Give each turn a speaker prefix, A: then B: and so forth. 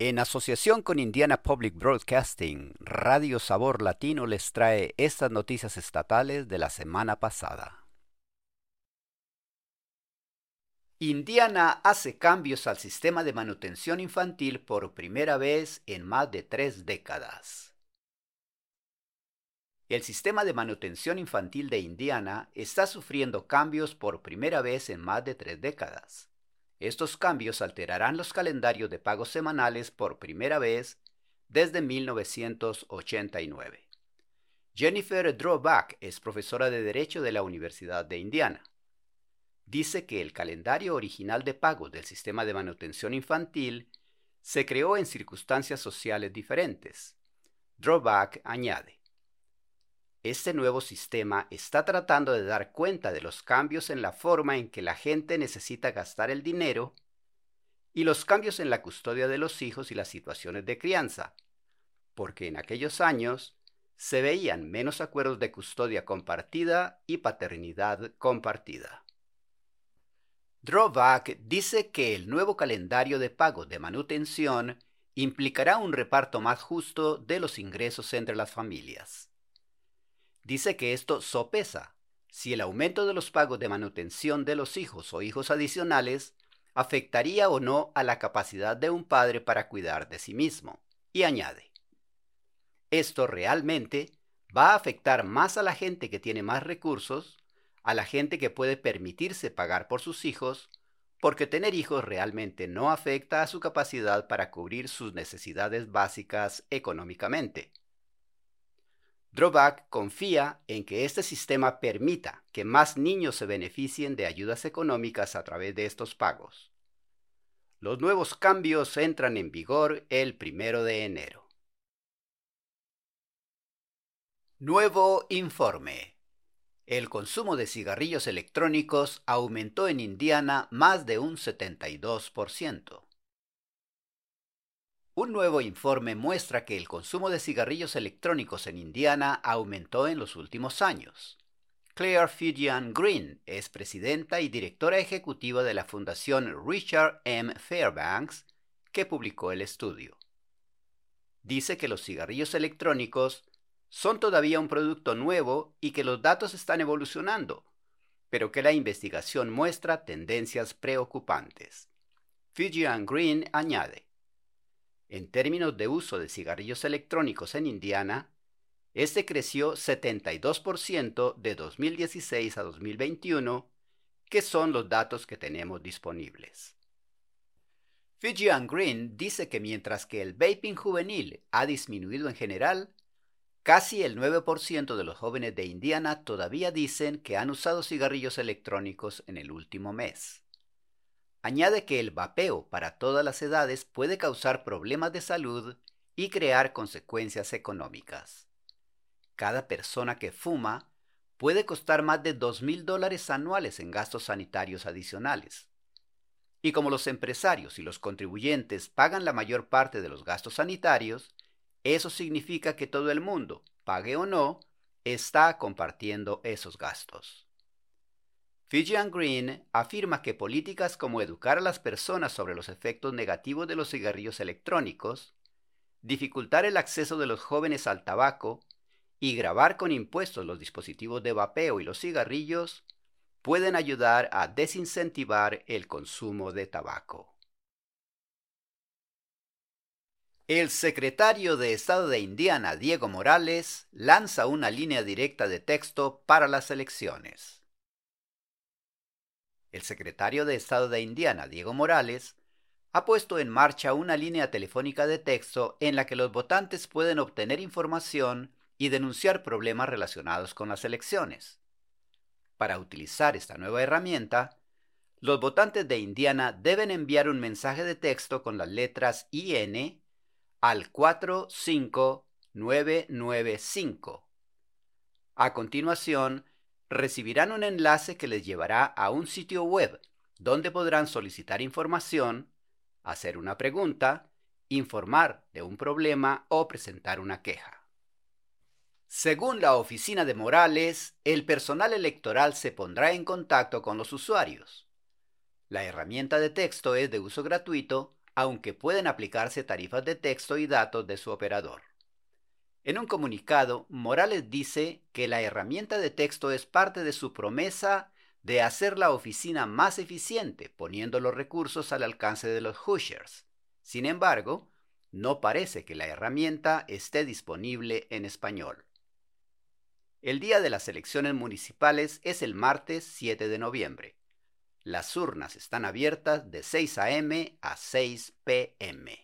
A: En asociación con Indiana Public Broadcasting, Radio Sabor Latino les trae estas noticias estatales de la semana pasada. Indiana hace cambios al sistema de manutención infantil por primera vez en más de tres décadas. El sistema de manutención infantil de Indiana está sufriendo cambios por primera vez en más de tres décadas. Estos cambios alterarán los calendarios de pagos semanales por primera vez desde 1989. Jennifer Drawback es profesora de Derecho de la Universidad de Indiana. Dice que el calendario original de pagos del sistema de manutención infantil se creó en circunstancias sociales diferentes. Drawback añade, este nuevo sistema está tratando de dar cuenta de los cambios en la forma en que la gente necesita gastar el dinero y los cambios en la custodia de los hijos y las situaciones de crianza, porque en aquellos años se veían menos acuerdos de custodia compartida y paternidad compartida. Drawback dice que el nuevo calendario de pagos de manutención implicará un reparto más justo de los ingresos entre las familias dice que esto sopesa si el aumento de los pagos de manutención de los hijos o hijos adicionales afectaría o no a la capacidad de un padre para cuidar de sí mismo. Y añade, esto realmente va a afectar más a la gente que tiene más recursos, a la gente que puede permitirse pagar por sus hijos, porque tener hijos realmente no afecta a su capacidad para cubrir sus necesidades básicas económicamente. Drawback confía en que este sistema permita que más niños se beneficien de ayudas económicas a través de estos pagos. Los nuevos cambios entran en vigor el primero de enero. Nuevo informe. El consumo de cigarrillos electrónicos aumentó en Indiana más de un 72%. Un nuevo informe muestra que el consumo de cigarrillos electrónicos en Indiana aumentó en los últimos años. Claire Fijian Green es presidenta y directora ejecutiva de la Fundación Richard M. Fairbanks, que publicó el estudio. Dice que los cigarrillos electrónicos son todavía un producto nuevo y que los datos están evolucionando, pero que la investigación muestra tendencias preocupantes. Fijian Green añade, en términos de uso de cigarrillos electrónicos en Indiana, este creció 72% de 2016 a 2021, que son los datos que tenemos disponibles. Fijian Green dice que mientras que el vaping juvenil ha disminuido en general, casi el 9% de los jóvenes de Indiana todavía dicen que han usado cigarrillos electrónicos en el último mes. Añade que el vapeo para todas las edades puede causar problemas de salud y crear consecuencias económicas. Cada persona que fuma puede costar más de dos mil dólares anuales en gastos sanitarios adicionales. Y como los empresarios y los contribuyentes pagan la mayor parte de los gastos sanitarios, eso significa que todo el mundo, pague o no, está compartiendo esos gastos. Fijian Green afirma que políticas como educar a las personas sobre los efectos negativos de los cigarrillos electrónicos, dificultar el acceso de los jóvenes al tabaco y grabar con impuestos los dispositivos de vapeo y los cigarrillos pueden ayudar a desincentivar el consumo de tabaco. El secretario de Estado de Indiana, Diego Morales, lanza una línea directa de texto para las elecciones. El secretario de Estado de Indiana, Diego Morales, ha puesto en marcha una línea telefónica de texto en la que los votantes pueden obtener información y denunciar problemas relacionados con las elecciones. Para utilizar esta nueva herramienta, los votantes de Indiana deben enviar un mensaje de texto con las letras IN al 45995. A continuación, recibirán un enlace que les llevará a un sitio web donde podrán solicitar información, hacer una pregunta, informar de un problema o presentar una queja. Según la oficina de Morales, el personal electoral se pondrá en contacto con los usuarios. La herramienta de texto es de uso gratuito aunque pueden aplicarse tarifas de texto y datos de su operador. En un comunicado, Morales dice que la herramienta de texto es parte de su promesa de hacer la oficina más eficiente, poniendo los recursos al alcance de los Hoosiers. Sin embargo, no parece que la herramienta esté disponible en español. El día de las elecciones municipales es el martes 7 de noviembre. Las urnas están abiertas de 6 a.m. a 6 p.m.